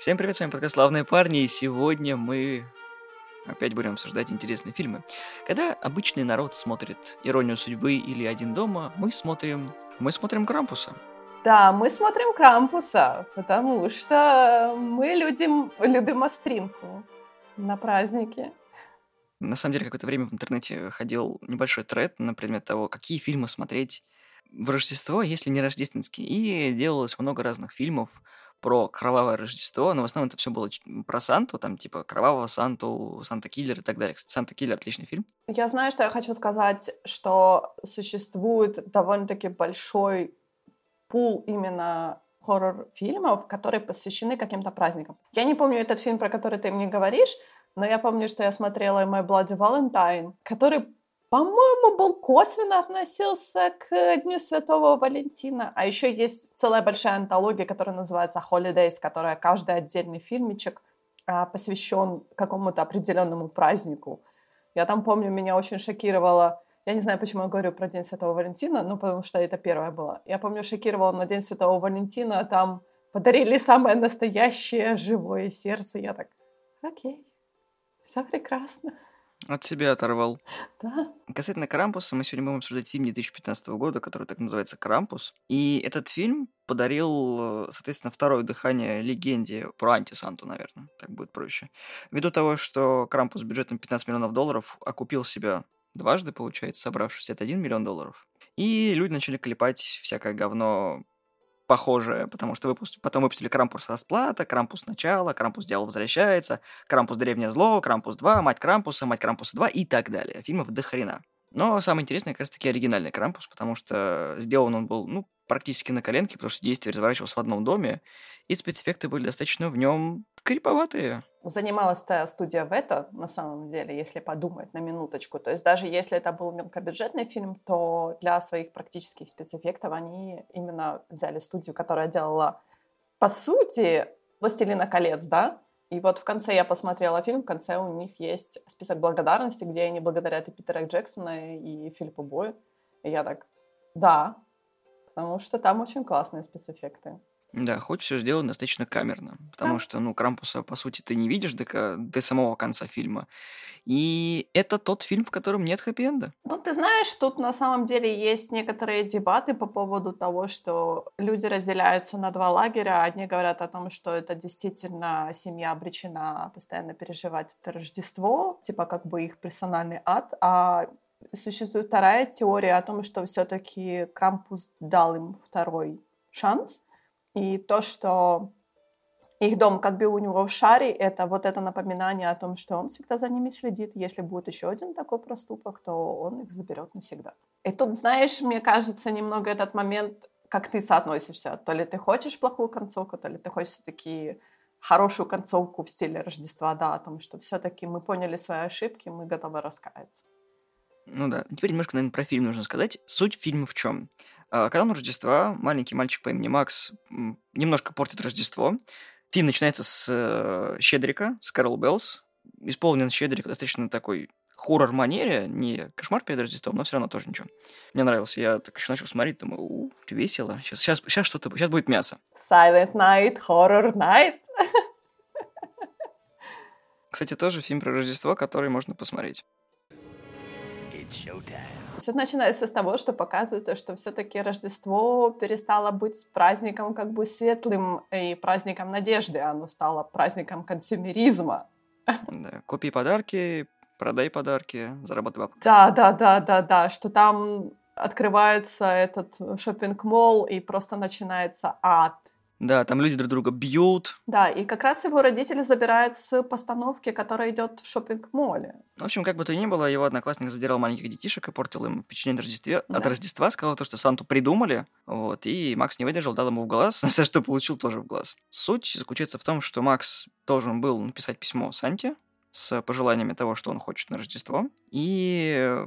Всем привет, с вами подкаст «Славные парни», и сегодня мы опять будем обсуждать интересные фильмы. Когда обычный народ смотрит «Иронию судьбы» или «Один дома», мы смотрим... мы смотрим «Крампуса». Да, мы смотрим Крампуса, потому что мы людям любим остринку на праздники. На самом деле, какое-то время в интернете ходил небольшой тред на предмет того, какие фильмы смотреть в Рождество, если не рождественские. И делалось много разных фильмов про кровавое Рождество, но в основном это все было про Санту, там типа кровавого Санту, Санта-Киллер и так далее. Кстати, Санта-Киллер отличный фильм. Я знаю, что я хочу сказать, что существует довольно-таки большой пул именно хоррор-фильмов, которые посвящены каким-то праздникам. Я не помню этот фильм, про который ты мне говоришь, но я помню, что я смотрела «My Bloody Valentine», который, по-моему, был косвенно относился к Дню Святого Валентина. А еще есть целая большая антология, которая называется «Holidays», которая каждый отдельный фильмичек а, посвящен какому-то определенному празднику. Я там помню, меня очень шокировало я не знаю, почему я говорю про День Святого Валентина, ну, потому что это первое было. Я помню, шокировала на День Святого Валентина, там подарили самое настоящее живое сердце. Я так, окей, все прекрасно. От себя оторвал. Да. Касательно Крампуса, мы сегодня будем обсуждать фильм 2015 года, который так называется «Крампус». И этот фильм подарил, соответственно, второе дыхание легенде про антисанту, наверное, так будет проще. Ввиду того, что Крампус бюджетом 15 миллионов долларов окупил себя дважды, получается, собрав 61 миллион долларов. И люди начали клепать всякое говно похожее, потому что выпуск... потом выпустили Крампус расплата, Крампус начало, Крампус дьявол возвращается, Крампус древнее зло, Крампус 2, Мать Крампуса, Мать Крампуса 2 и так далее. Фильмов до хрена. Но самое интересное как раз-таки оригинальный Крампус, потому что сделан он был, ну, практически на коленке, потому что действие разворачивалось в одном доме, и спецэффекты были достаточно в нем криповатые. Занималась та студия Вета, на самом деле, если подумать на минуточку. То есть даже если это был мелкобюджетный фильм, то для своих практических спецэффектов они именно взяли студию, которая делала, по сути, «Властелина колец», да? И вот в конце я посмотрела фильм, в конце у них есть список благодарности, где они благодарят и Питера Джексона, и Филиппа Бою. И я так, да, потому что там очень классные спецэффекты. Да, хоть все сделано достаточно камерно, потому Да. что, ну, Крампуса, по сути, ты не видишь до, до самого конца фильма. И это тот фильм, в котором нет хэппи-энда. Ну, ты знаешь, тут на самом деле есть некоторые дебаты по поводу того, что люди разделяются на два лагеря. Одни говорят о том, что это действительно семья обречена постоянно переживать это Рождество, типа как бы их персональный ад, а существует вторая теория о том, что все-таки Крампус дал им второй шанс, и то, что их дом как бы у него в шаре, это вот это напоминание о том, что он всегда за ними следит. Если будет еще один такой проступок, то он их заберет навсегда. И тут, знаешь, мне кажется, немного этот момент, как ты соотносишься. То ли ты хочешь плохую концовку, то ли ты хочешь все-таки хорошую концовку в стиле Рождества, да, о том, что все-таки мы поняли свои ошибки, мы готовы раскаяться. Ну да. Теперь немножко, наверное, про фильм нужно сказать. Суть фильма в чем? Когда на Рождества маленький мальчик по имени Макс немножко портит Рождество. Фильм начинается с э, Щедрика, с Carol Bells. Исполнен Щедрик достаточно такой хоррор-манере, не кошмар перед Рождеством, но все равно тоже ничего. Мне нравился. Я так еще начал смотреть, думаю, у, весело. Сейчас, сейчас, сейчас что-то, сейчас будет мясо. Silent Night, Horror Night. Кстати, тоже фильм про Рождество, который можно посмотреть. Все начинается с того, что показывается, что все-таки Рождество перестало быть праздником как бы светлым и праздником надежды, оно стало праздником консюмеризма. Да. Купи подарки, продай подарки, заработай бабки. Да, да, да, да, да, что там открывается этот шопинг-молл и просто начинается ад. Да, там люди друг друга бьют. Да, и как раз его родители забирают с постановки, которая идет в шопинг-молле. В общем, как бы то ни было, его одноклассник задирал маленьких детишек и портил им впечатление от Рождества, Да. от Рождества сказал то, что Санту придумали, вот, и Макс не выдержал, дал ему в глаз, за что получил тоже в глаз. Суть заключается в том, что Макс должен был написать письмо Санте с пожеланиями того, что он хочет на Рождество, и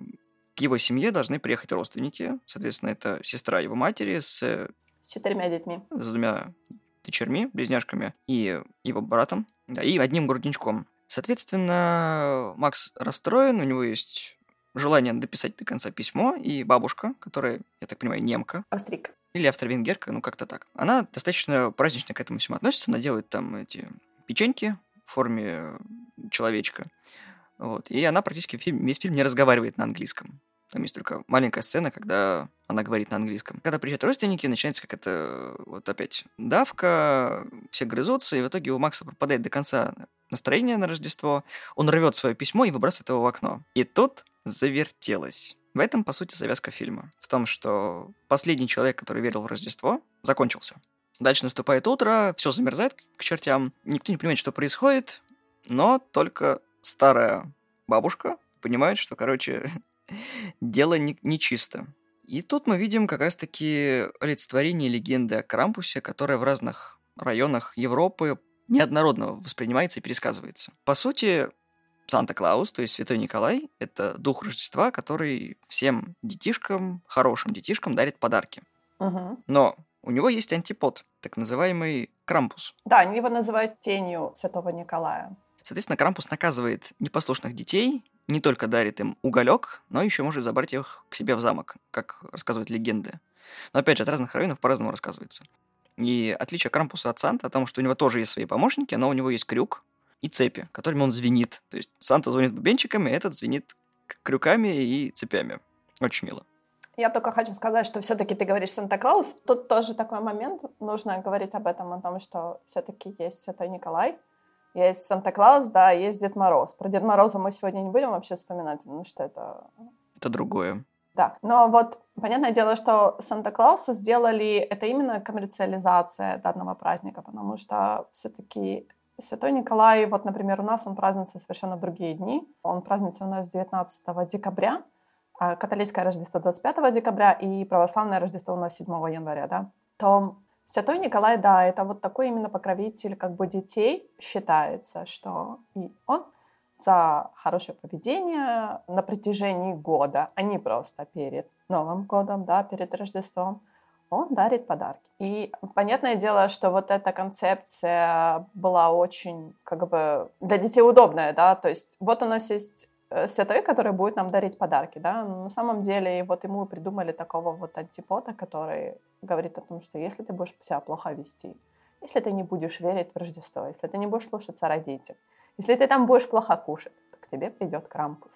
к его семье должны приехать родственники, соответственно, это сестра его матери с С четырьмя детьми. с двумя дочерьми, близняшками и его братом, да, и одним грудничком. Соответственно, Макс расстроен, у него есть желание дописать до конца письмо, и бабушка, которая, я так понимаю, немка, Австрик. или австро-венгерка, ну как-то так. Она достаточно празднично к этому всему относится, она делает там эти печеньки в форме человечка. Вот. И она практически фильм, весь фильм не разговаривает на английском. Там есть только маленькая сцена, когда она говорит на английском. Когда приезжают родственники, начинается какая-то вот опять давка, все грызутся, и в итоге у Макса пропадает до конца настроение на Рождество, он рвет свое письмо и выбрасывает его в окно. И тут завертелось. В этом, по сути, завязка фильма. В том, что последний человек, который верил в Рождество, закончился. Дальше наступает утро, все замерзает к чертям, никто не понимает, что происходит, но только старая бабушка понимает, что, короче, дело нечисто. И тут мы видим как раз-таки олицетворение легенды о Крампусе, которая в разных районах Европы неоднородно воспринимается и пересказывается. По сути, Санта-Клаус, то есть Святой Николай, это дух Рождества, который всем детишкам, хорошим детишкам дарит подарки. Угу. Но у него есть антипод, так называемый Крампус. Да, они его называют тенью Святого Николая. Соответственно, Крампус наказывает непослушных детей, не только дарит им уголек, но еще может забрать их к себе в замок, как рассказывают легенды. Но опять же, от разных районов по-разному рассказывается. И отличие Крампуса от Санта, потому что у него тоже есть свои помощники, но у него есть крюк и цепи, которыми он звенит. То есть Санта звонит бубенчиками, а этот звенит крюками и цепями. Очень мило. Я только хочу сказать, что все-таки ты говоришь Санта-Клаус. Тут тоже такой момент, нужно говорить об этом, о том, что все-таки есть Святой Николай, есть Санта-Клаус, да, есть Дед Мороз. Про Дед Мороза мы сегодня не будем вообще вспоминать, потому что это... Это другое. Да, но вот понятное дело, что Санта-Клауса сделали, это именно коммерциализация данного праздника, потому что все-таки Святой Николай, вот, например, у нас он празднуется совершенно в другие дни. Он празднуется у нас 19 декабря, а католическое Рождество 25 декабря и православное Рождество у нас 7 января, да, то Святой Николай, да, это вот такой именно покровитель как бы детей считается, что и он за хорошее поведение на протяжении года, а не просто перед Новым годом, да, перед Рождеством, он дарит подарки. И понятное дело, что вот эта концепция была очень как бы для детей удобная, да, то есть вот у нас есть святой, который будет нам дарить подарки, да, но на самом деле вот ему придумали такого вот антипода, который говорит о том, что если ты будешь себя плохо вести, если ты не будешь верить в Рождество, если ты не будешь слушаться родителей, если ты там будешь плохо кушать, то к тебе придет Крампус.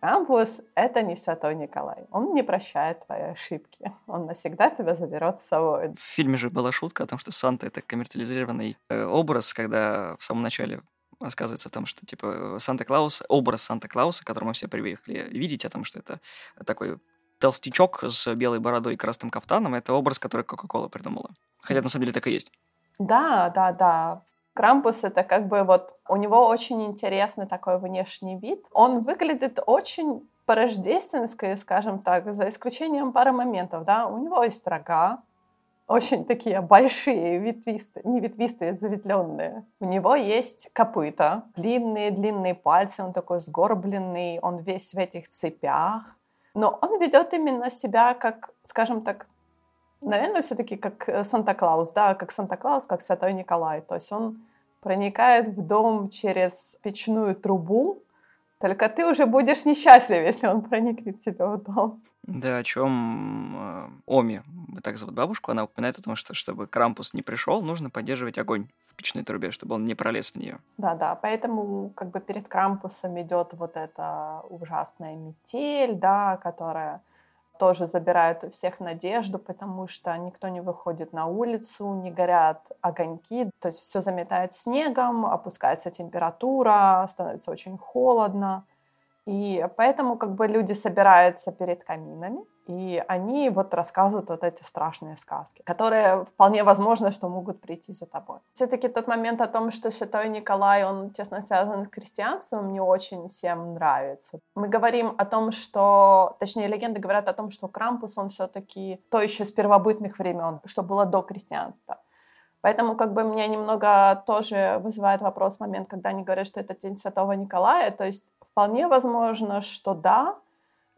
Крампус — это не святой Николай. Он не прощает твои ошибки. Он навсегда тебя заберет с собой. В фильме же была шутка о том, что Санта — это коммерциализированный э, образ, когда в самом начале рассказывается о том, что, типа, Санта-Клаус, образ Санта-Клауса, который мы все привыкли видеть, о том, что это такой толстячок с белой бородой и красным кафтаном, это образ, который Кока-Кола придумала. Хотя на самом деле так и есть. Да, да, да. Крампус это как бы вот у него очень интересный такой внешний вид. Он выглядит очень по-рождественски, скажем так, за исключением пары моментов, да. У него есть рога, очень такие большие, ветвистые, не ветвистые, заветленные. У него есть копыта, длинные-длинные пальцы, он такой сгорбленный, он весь в этих цепях. Но он ведет именно себя как, скажем так, наверное, все-таки как э, Санта-Клаус, да, как Санта-Клаус, как Святой Николай. То есть он проникает в дом через печную трубу, только ты уже будешь несчастлив, если он проникнет к тебе в дом. Да, о чем э, Оми, так зовут бабушку, она упоминает о том, что чтобы Крампус не пришел, нужно поддерживать огонь в печной трубе, чтобы он не пролез в нее. Да, да, поэтому как бы перед Крампусом идет вот эта ужасная метель, да, которая тоже забирает у всех надежду, потому что никто не выходит на улицу, не горят огоньки, то есть все заметает снегом, опускается температура, становится очень холодно. И поэтому как бы люди собираются перед каминами, и они вот рассказывают вот эти страшные сказки, которые вполне возможно, что могут прийти за тобой. Все-таки тот момент о том, что Святой Николай, он тесно связан с крестьянством, мне очень всем нравится. Мы говорим о том, что, точнее, легенды говорят о том, что Крампус, он все-таки то еще с первобытных времен, что было до крестьянства. Поэтому как бы меня немного тоже вызывает вопрос момент, когда они говорят, что это День Святого Николая. То есть Вполне возможно, что да,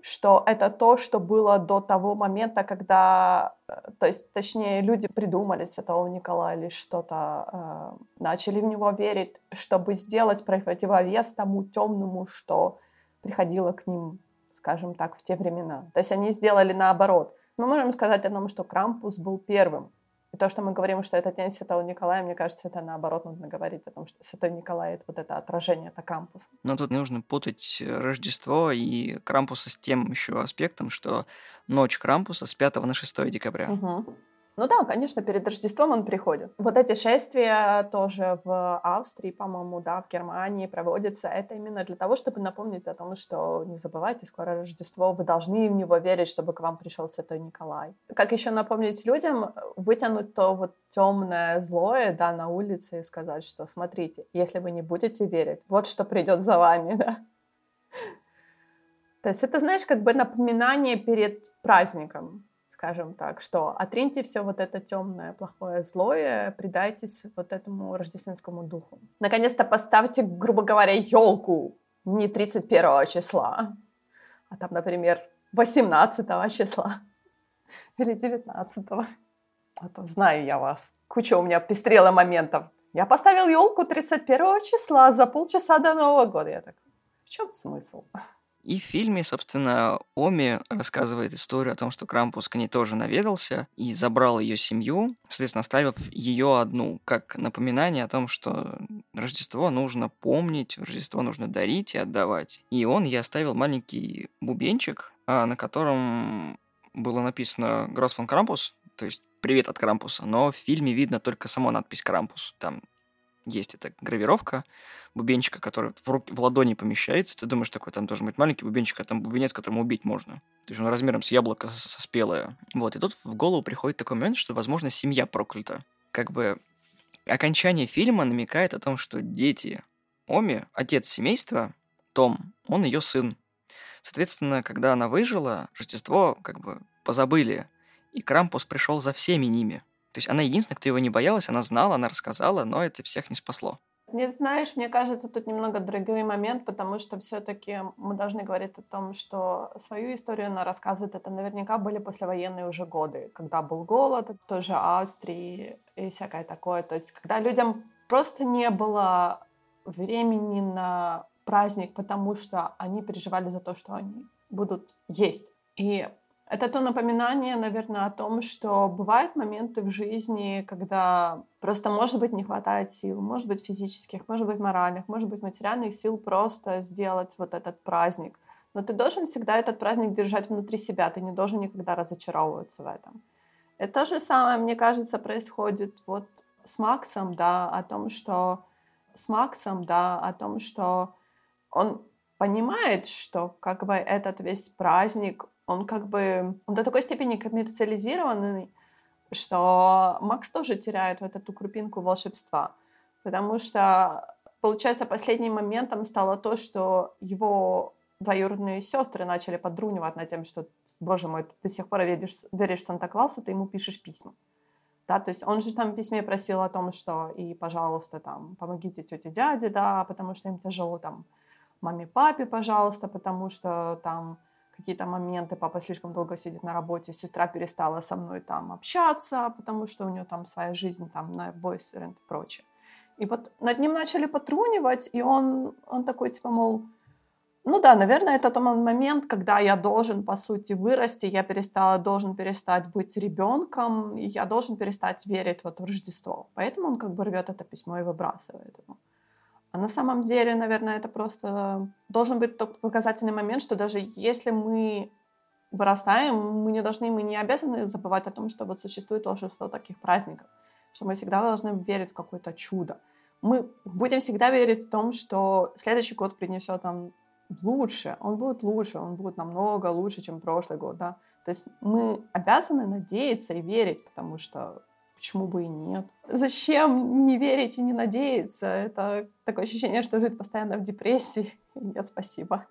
что это то, что было до того момента, когда, э, то есть, точнее, люди придумали Святого Николая или что-то, э, начали в него верить, чтобы сделать противовес тому темному, что приходило к ним, скажем так, в те времена. То есть они сделали наоборот. Мы можем сказать о том, что Крампус был первым то, что мы говорим, что это День Святого Николая, мне кажется, это наоборот нужно говорить о том, что Святой Николай — это вот это отражение, это Крампус. Но тут не нужно путать Рождество и Крампуса с тем еще аспектом, что ночь Крампуса с 5 на 6 декабря. Угу. Ну да, конечно, перед Рождеством он приходит. Вот эти шествия тоже в Австрии, по-моему, да, в Германии проводятся. Это именно для того, чтобы напомнить о том, что не забывайте, скоро Рождество, вы должны в него верить, чтобы к вам пришел Святой Николай. Как еще напомнить людям, вытянуть то вот темное, злое, да, на улице и сказать, что смотрите, если вы не будете верить, вот что придет за вами, да. То есть это, знаешь, как бы напоминание перед праздником скажем так, что отриньте все вот это темное, плохое, злое, предайтесь вот этому рождественскому духу. Наконец-то поставьте, грубо говоря, елку не 31 числа, а там, например, 18 числа или 19. А то знаю я вас. Куча у меня пестрела моментов. Я поставил елку 31 числа за полчаса до Нового года. Я так, в чем смысл? И в фильме, собственно, Оми рассказывает историю о том, что Крампус к ней тоже наведался и забрал ее семью, соответственно, оставив ее одну, как напоминание о том, что Рождество нужно помнить, Рождество нужно дарить и отдавать. И он ей оставил маленький бубенчик, а, на котором было написано «Гросс фон Крампус», то есть «Привет от Крампуса», но в фильме видно только саму надпись «Крампус». Там есть эта гравировка бубенчика, который в, руки, в ладони помещается. Ты думаешь, такой там должен быть маленький бубенчик, а там бубенец, которым убить можно. То есть он размером с яблоко со, со спелое. Вот, и тут в голову приходит такой момент, что, возможно, семья проклята. Как бы окончание фильма намекает о том, что дети Оми, отец семейства, Том, он ее сын. Соответственно, когда она выжила, Рождество как бы позабыли, и Крампус пришел за всеми ними – то есть она единственная, кто его не боялась, она знала, она рассказала, но это всех не спасло. Нет, знаешь, мне кажется, тут немного другой момент, потому что все-таки мы должны говорить о том, что свою историю она рассказывает, это наверняка были послевоенные уже годы, когда был голод, тоже Австрии и всякое такое. То есть когда людям просто не было времени на праздник, потому что они переживали за то, что они будут есть. И это то напоминание, наверное, о том, что бывают моменты в жизни, когда просто, может быть, не хватает сил, может быть, физических, может быть, моральных, может быть, материальных сил просто сделать вот этот праздник. Но ты должен всегда этот праздник держать внутри себя, ты не должен никогда разочаровываться в этом. Это то же самое, мне кажется, происходит вот с Максом, да, о том, что с Максом, да, о том, что он понимает, что как бы этот весь праздник, он как бы он до такой степени коммерциализированный, что Макс тоже теряет вот эту крупинку волшебства. Потому что, получается, последним моментом стало то, что его двоюродные сестры начали подрунивать над тем, что, боже мой, ты до сих пор веришь, веришь Санта-Клаусу, ты ему пишешь письма. Да, то есть он же там в письме просил о том, что и, пожалуйста, там, помогите тете дяде, да, потому что им тяжело, там, маме, папе, пожалуйста, потому что там какие-то моменты, папа слишком долго сидит на работе, сестра перестала со мной там общаться, потому что у нее там своя жизнь, там, на бойсерент и прочее. И вот над ним начали потрунивать, и он, он такой, типа, мол, ну да, наверное, это тот момент, когда я должен, по сути, вырасти, я перестала, должен перестать быть ребенком, и я должен перестать верить вот в Рождество. Поэтому он как бы рвет это письмо и выбрасывает его. А на самом деле, наверное, это просто должен быть тот показательный момент, что даже если мы вырастаем, мы не должны, мы не обязаны забывать о том, что вот существует волшебство таких праздников, что мы всегда должны верить в какое-то чудо. Мы будем всегда верить в том, что следующий год принесет нам лучше, он будет лучше, он будет намного лучше, чем прошлый год, да. То есть мы обязаны надеяться и верить, потому что Почему бы и нет? Зачем не верить и не надеяться? Это такое ощущение, что жить постоянно в депрессии. Нет, спасибо.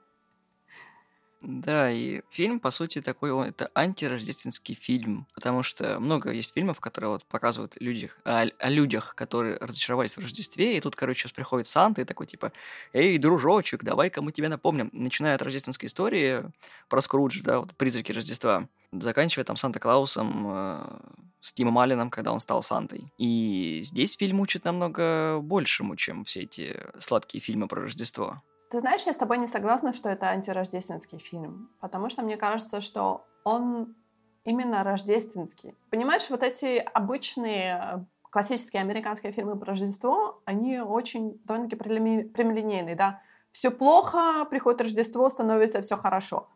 Да, и фильм, по сути, такой, он, это антирождественский фильм, потому что много есть фильмов, которые вот показывают людях, о, о людях, которые разочаровались в Рождестве, и тут, короче, сейчас приходит Санта и такой, типа, «Эй, дружочек, давай-ка мы тебя напомним». Начиная от рождественской истории про Скрудж, да, вот «Призраки Рождества», заканчивая там Санта-Клаусом э, с Тимом Алленом, когда он стал Сантой. И здесь фильм учит намного большему, чем все эти сладкие фильмы про Рождество. Ты знаешь, я с тобой не согласна, что это антирождественский фильм, потому что мне кажется, что он именно рождественский. Понимаешь, вот эти обычные э, классические американские фильмы про Рождество, они очень довольно-таки прямолинейные, да. Все плохо, приходит Рождество, становится все хорошо.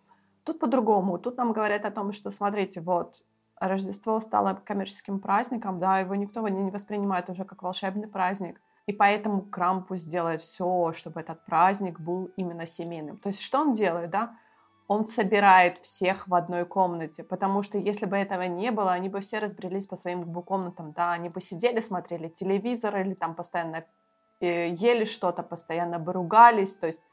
Тут по-другому. Тут нам говорят о том, что, смотрите, вот, Рождество стало коммерческим праздником, да, его никто не воспринимает уже как волшебный праздник. И поэтому Крампус делает все, чтобы этот праздник был именно семейным. То есть что он делает, да? Он собирает всех в одной комнате, потому что если бы этого не было, они бы все разбрелись по своим комнатам, да, они бы сидели, смотрели телевизор или там постоянно э, ели что-то, постоянно бы ругались, то есть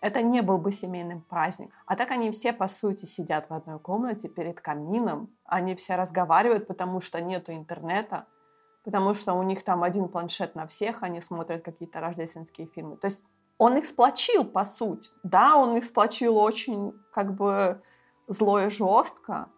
это не был бы семейным праздник. А так они все, по сути, сидят в одной комнате перед камином, они все разговаривают, потому что нету интернета, потому что у них там один планшет на всех, они смотрят какие-то рождественские фильмы. То есть он их сплочил, по сути. Да, он их сплочил очень, как бы, зло и жестко,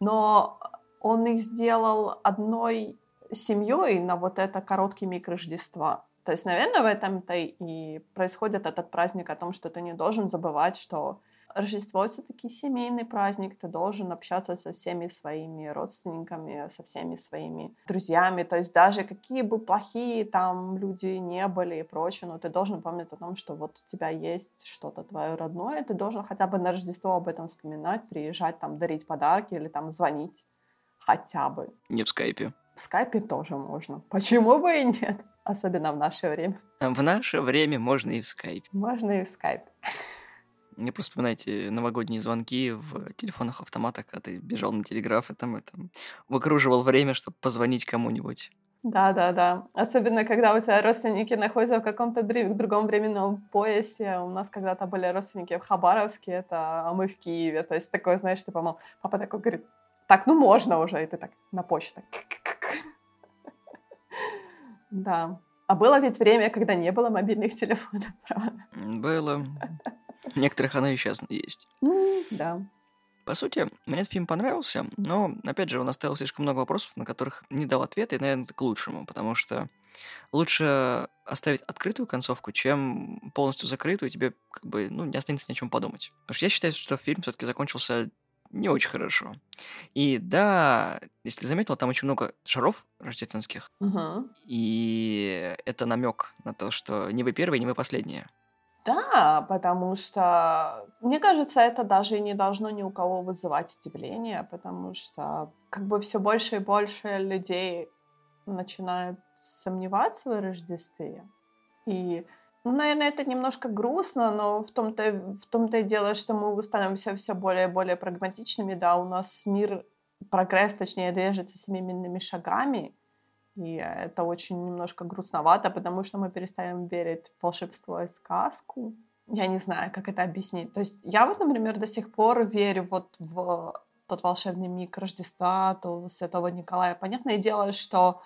но он их сделал одной семьей на вот это короткий миг Рождества. То есть, наверное, в этом-то и происходит этот праздник о том, что ты не должен забывать, что Рождество все-таки семейный праздник, ты должен общаться со всеми своими родственниками, со всеми своими друзьями, то есть даже какие бы плохие там люди не были и прочее, но ты должен помнить о том, что вот у тебя есть что-то твое родное, ты должен хотя бы на Рождество об этом вспоминать, приезжать там, дарить подарки или там звонить хотя бы. Не в скайпе. В скайпе тоже можно. Почему бы и нет? Особенно в наше время. В наше время можно и в скайпе. Можно и в скайпе. Мне просто вспоминайте новогодние звонки в телефонных автоматах, когда ты бежал на телеграф и там, и там выкруживал время, чтобы позвонить кому-нибудь. Да, да, да. Особенно, когда у тебя родственники находятся в каком-то другом временном поясе. У нас когда-то были родственники в Хабаровске, это, а мы в Киеве. То есть такое, знаешь, типа, мол, папа такой говорит, так, ну можно уже, и ты так на почту. Да. А было ведь время, когда не было мобильных телефонов, правда? Было. В некоторых оно и сейчас есть. Да. По сути, мне этот фильм понравился, но, опять же, он оставил слишком много вопросов, на которых не дал ответа, и, наверное, это к лучшему, потому что лучше оставить открытую концовку, чем полностью закрытую, и тебе как бы ну, не останется ни о чем подумать. Потому что я считаю, что фильм все-таки закончился не очень хорошо. И да, если ты заметила, там очень много шаров рождественских. Угу. И это намек на то, что не вы первые, не вы последние. Да, потому что, мне кажется, это даже и не должно ни у кого вызывать удивление, потому что как бы все больше и больше людей начинают сомневаться в Рождестве. И ну, наверное, это немножко грустно, но в том-то, в том-то и дело, что мы становимся все более и более прагматичными. Да, у нас мир, прогресс, точнее, движется семимильными шагами, и это очень немножко грустновато, потому что мы перестаем верить в волшебство и сказку. Я не знаю, как это объяснить. То есть я вот, например, до сих пор верю вот в тот волшебный миг Рождества, то Святого Николая. Понятное дело, что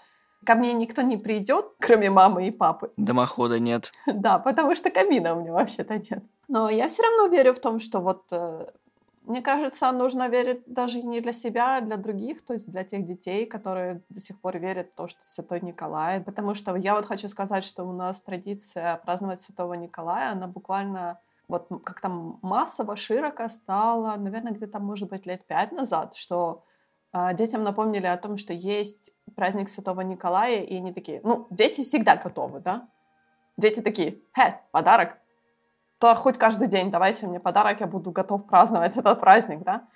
Ко мне никто не придет, кроме мамы и папы. Дымохода нет. Да, потому что камина у меня вообще-то нет. Но я все равно верю в том, что вот э, мне кажется, нужно верить даже не для себя, а для других, то есть для тех детей, которые до сих пор верят в то, что Святой Николай. Потому что я вот хочу сказать, что у нас традиция праздновать Святого Николая, она буквально вот как там массово, широко стала, наверное, где-то, может быть, лет пять назад, что а, детям напомнили о том, что есть праздник Святого Николая, и они такие, ну, дети всегда готовы, да? Дети такие, хе, подарок, то хоть каждый день давайте мне подарок, я буду готов праздновать этот праздник, да?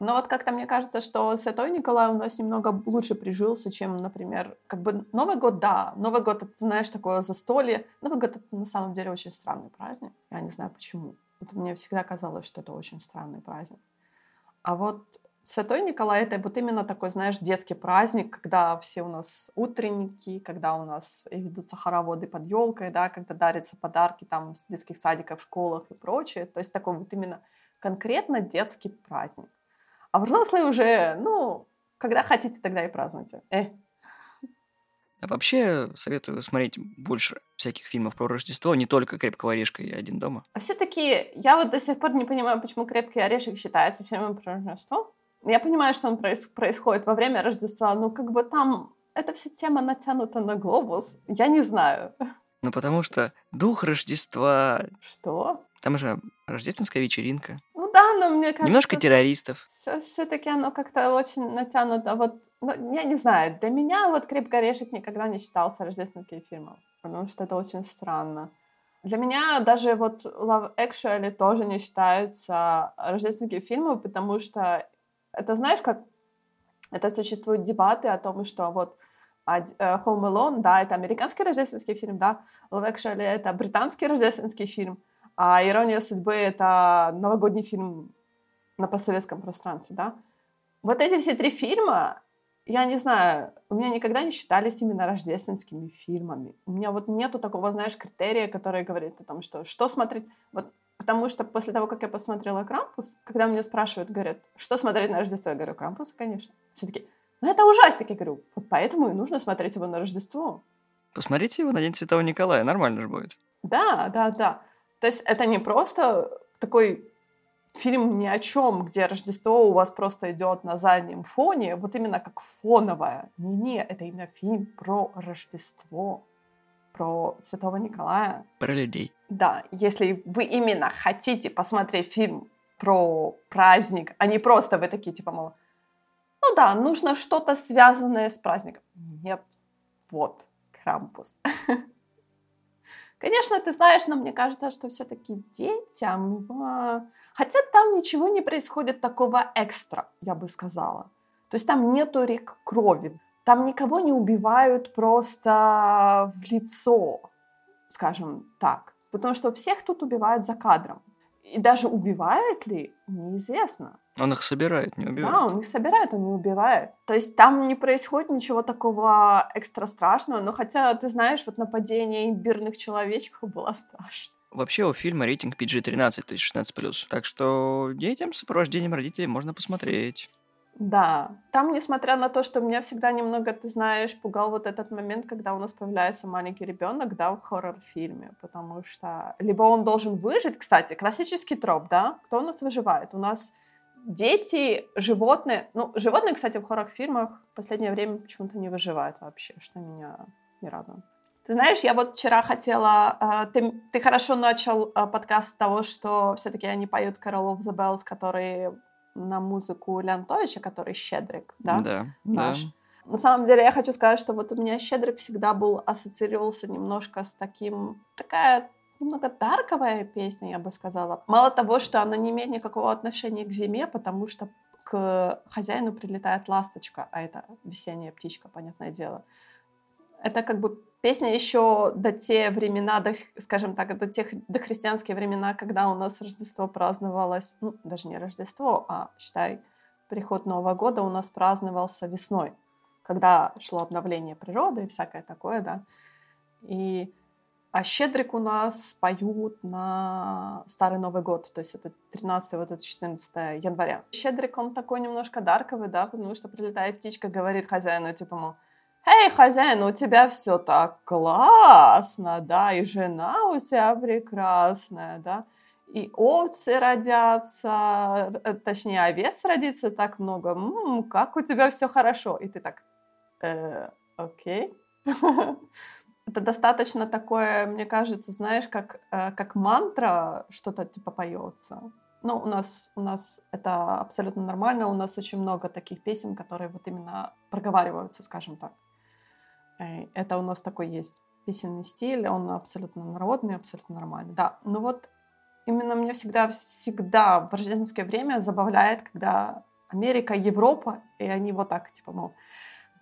Но вот как-то мне кажется, что Святой Николай у нас немного лучше прижился, чем, например, как бы Новый год, да, Новый год, это, знаешь, такое застолье. Новый год — это на самом деле очень странный праздник. Я не знаю почему. Вот мне всегда казалось, что это очень странный праздник. А вот Святой Николай — это вот именно такой, знаешь, детский праздник, когда все у нас утренники, когда у нас ведутся хороводы под елкой, да, когда дарятся подарки там с детских садиков, школах и прочее. То есть такой вот именно конкретно детский праздник. А взрослые уже, ну, когда хотите, тогда и празднуйте. Э. А вообще советую смотреть больше всяких фильмов про Рождество, не только «Крепкого орешка» и «Один дома». А все-таки я вот до сих пор не понимаю, почему «Крепкий орешек» считается фильмом про Рождество. Я понимаю, что он проис- происходит во время Рождества, но как бы там эта вся тема натянута на глобус. Я не знаю. Ну, потому что дух Рождества... Что? Там же рождественская вечеринка. Ну да, но мне кажется... Немножко террористов. Все-таки оно как-то очень натянуто. Вот, ну, я не знаю, для меня вот «Крепкий орешек» никогда не считался рождественским фильмом, потому что это очень странно. Для меня даже вот Love Actually тоже не считается рождественским фильмом, потому что это, знаешь, как это существуют дебаты о том, что вот э, Home Alone, да, это американский рождественский фильм, да, Love Actually это британский рождественский фильм, а «Ирония судьбы» — это новогодний фильм на постсоветском пространстве, да. Вот эти все три фильма, я не знаю, у меня никогда не считались именно рождественскими фильмами. У меня вот нету такого, знаешь, критерия, который говорит о том, что что смотреть. Вот потому что после того, как я посмотрела «Крампус», когда меня спрашивают, говорят, что смотреть на Рождество, я говорю, «Крампус», конечно. Все таки ну это ужастик. Я говорю, вот поэтому и нужно смотреть его на Рождество. Посмотрите его на День Святого Николая, нормально же будет. Да, да, да. То есть это не просто такой фильм ни о чем, где Рождество у вас просто идет на заднем фоне, вот именно как фоновое. Не-не, это именно фильм про Рождество, про Святого Николая. Про людей. Да, если вы именно хотите посмотреть фильм про праздник, а не просто вы такие, типа, мол, ну да, нужно что-то связанное с праздником. Нет, вот, Крампус. Конечно, ты знаешь, но мне кажется, что все-таки детям... Хотя там ничего не происходит такого экстра, я бы сказала. То есть там нету рек крови. Там никого не убивают просто в лицо, скажем так. Потому что всех тут убивают за кадром. И даже убивает ли, неизвестно. Он их собирает, не убивает. Да, он их собирает, он не убивает. То есть там не происходит ничего такого экстра страшного, но хотя, ты знаешь, вот нападение имбирных человечков было страшно. Вообще у фильма рейтинг PG-13, то есть 16+. Так что детям с сопровождением родителей можно посмотреть. Да, там, несмотря на то, что меня всегда немного, ты знаешь, пугал вот этот момент, когда у нас появляется маленький ребенок, да, в хоррор-фильме, потому что либо он должен выжить, кстати, классический троп, да, кто у нас выживает? У нас дети, животные, ну, животные, кстати, в хоррор-фильмах в последнее время почему-то не выживают вообще, что меня не радует. Ты знаешь, я вот вчера хотела... Uh, ты, ты хорошо начал uh, подкаст с того, что все-таки они поют of the Bells, который на музыку Леонтовича, который Щедрик, да? Да, Наш. да. На самом деле я хочу сказать, что вот у меня Щедрик всегда был, ассоциировался немножко с таким, такая немного дарковая песня, я бы сказала. Мало того, что она не имеет никакого отношения к зиме, потому что к хозяину прилетает ласточка, а это весенняя птичка, понятное дело. Это как бы песня еще до те времена, до, скажем так, до тех до христианские времена, когда у нас Рождество праздновалось, ну, даже не Рождество, а, считай, приход Нового года у нас праздновался весной, когда шло обновление природы и всякое такое, да. И а щедрик у нас поют на Старый Новый год, то есть это 13 вот это 14 января. Щедрик, он такой немножко дарковый, да, потому что прилетает птичка, говорит хозяину, типа, мол, «Эй, хозяин, у тебя все так классно, да, и жена у тебя прекрасная, да, и овцы родятся, э, точнее, овец родится так много, м-м, как у тебя все хорошо». И ты так, э, окей. Это достаточно такое, мне кажется, знаешь, как, э, как мантра что-то типа поется. Ну, у нас, у нас это абсолютно нормально. У нас очень много таких песен, которые вот именно проговариваются, скажем так. Э, это у нас такой есть песенный стиль, он абсолютно народный, абсолютно нормальный. Да, но вот именно меня всегда, всегда в рождественское время забавляет, когда Америка, Европа, и они вот так, типа, мол,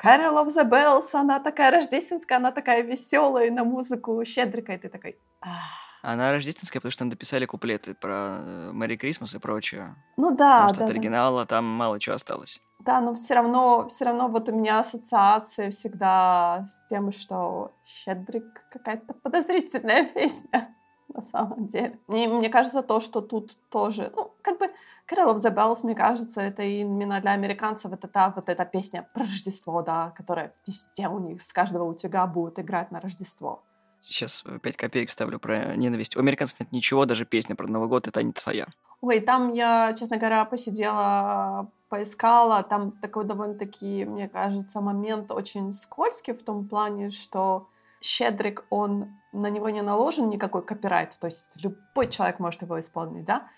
Carol of the Bells, она такая рождественская, она такая веселая на музыку щедрика, и ты такой... Ах. Она рождественская, потому что там дописали куплеты про Мэри Крисмас и прочее. Ну да, Потому что да, от да. оригинала там мало чего осталось. Да, но все равно, все равно вот у меня ассоциации всегда с тем, что Щедрик какая-то подозрительная песня на самом деле. И мне кажется, то, что тут тоже, ну, как бы Carol of the Bells, мне кажется, это именно для американцев это та вот эта песня про Рождество, да, которая везде у них, с каждого утюга будет играть на Рождество. Сейчас 5 копеек ставлю про ненависть. У американцев нет ничего, даже песня про Новый год, это не твоя. Ой, там я, честно говоря, посидела, поискала. Там такой довольно-таки, мне кажется, момент очень скользкий в том плане, что Щедрик, он на него не наложен никакой копирайт, то есть любой человек может его исполнить, да?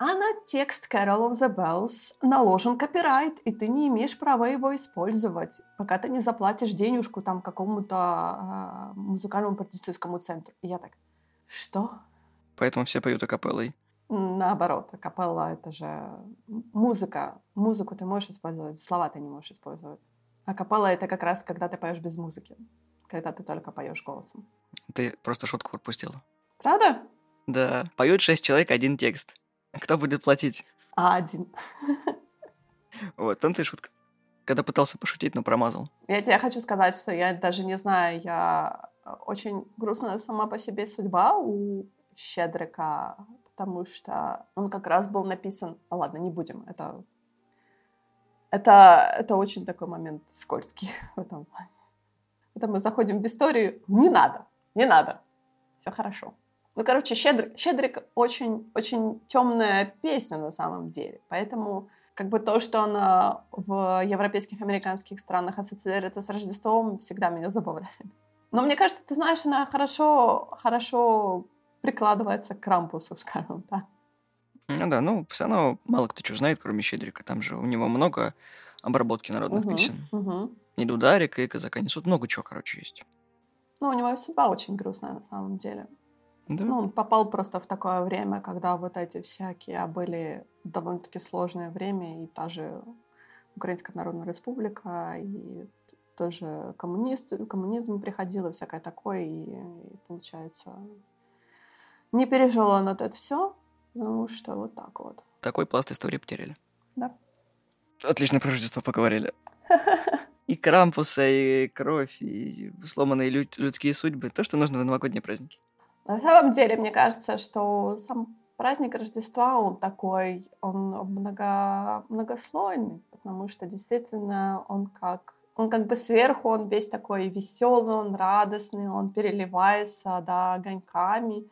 а на текст Carol of the Bells наложен копирайт, и ты не имеешь права его использовать, пока ты не заплатишь денежку там какому-то э, музыкальному продюсерскому центру. И я так, что? Поэтому все поют акапеллой. Наоборот, акапелла — это же музыка. Музыку ты можешь использовать, слова ты не можешь использовать. Акапелла — это как раз когда ты поешь без музыки, когда ты только поешь голосом. Ты просто шутку пропустила. Правда? Да. Поют шесть человек один текст. Кто будет платить? А один. Вот, там ты шутка. Когда пытался пошутить, но промазал. Я тебе хочу сказать, что я даже не знаю, я очень грустная сама по себе судьба у Щедрика, потому что он как раз был написан... А ладно, не будем, это... Это, это очень такой момент скользкий в этом плане. Это мы заходим в историю. Не надо, не надо. Все хорошо. Ну, короче, Щедрик, Щедрик очень, очень темная песня на самом деле. Поэтому как бы то, что она в европейских, американских странах ассоциируется с Рождеством, всегда меня забавляет. Но мне кажется, ты знаешь, она хорошо, хорошо прикладывается к Крампусу, скажем так. Ну да, ну все равно мало кто что знает, кроме Щедрика. Там же у него много обработки народных Мгм, песен. мгм. И Дударика, и Казака несут. Много чего, короче, есть. Ну, у него судьба очень грустная на самом деле. Да. Ну, он попал просто в такое время, когда вот эти всякие были довольно-таки сложное время, и та же Украинская Народная Республика, и тоже коммунист, коммунизм приходил, и всякое такое, и, и получается, не пережил он это все, потому что вот так вот. Такой пласт истории потеряли. Да. Отлично про Рождество поговорили. И Крампуса, и кровь, и сломанные люд- людские судьбы. То, что нужно в новогодние праздники. На самом деле, мне кажется, что сам праздник Рождества, он такой, он много, многослойный, потому что действительно он как он как бы сверху, он весь такой веселый, он радостный, он переливается да, огоньками,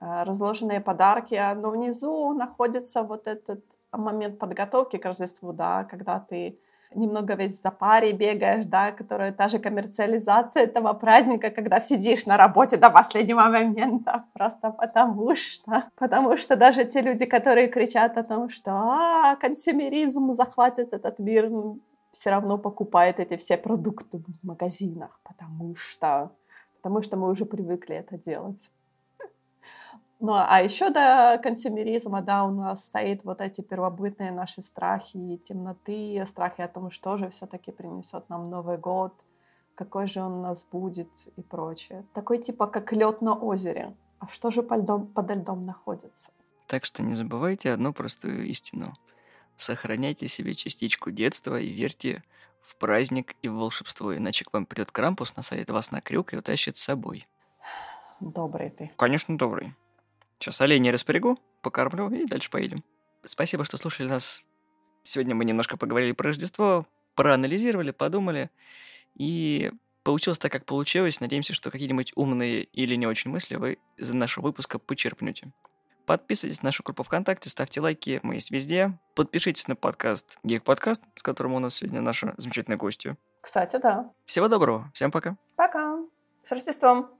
разложенные подарки, но внизу находится вот этот момент подготовки к Рождеству, да, когда ты немного весь в запаре бегаешь, да, которая та же коммерциализация этого праздника, когда сидишь на работе до последнего момента, просто потому что, потому что даже те люди, которые кричат о том, что а, консюмеризм захватит этот мир, все равно покупают эти все продукты в магазинах, потому что, потому что мы уже привыкли это делать. Ну, а еще до консюмеризма, да, у нас стоит вот эти первобытные наши страхи и темноты, страхи о том, что же все-таки принесет нам Новый год, какой же он у нас будет и прочее. Такой типа как лед на озере. А что же под льдом, подо льдом находится? Так что не забывайте одну простую истину. Сохраняйте в себе частичку детства и верьте в праздник и в волшебство, иначе к вам придет Крампус, насадит вас на крюк и утащит с собой. Добрый ты. Конечно, добрый. Сейчас оленя распрягу, покормлю и дальше поедем. Спасибо, что слушали нас. Сегодня мы немножко поговорили про Рождество, проанализировали, подумали. И получилось так, как получилось. Надеемся, что какие-нибудь умные или не очень мысли вы из нашего выпуска почерпнете. Подписывайтесь на нашу группу ВКонтакте, ставьте лайки, мы есть везде. Подпишитесь на подкаст Гейк Подкаст, с которым у нас сегодня наша замечательная гостья. Кстати, да. Всего доброго, всем пока. Пока. С Рождеством.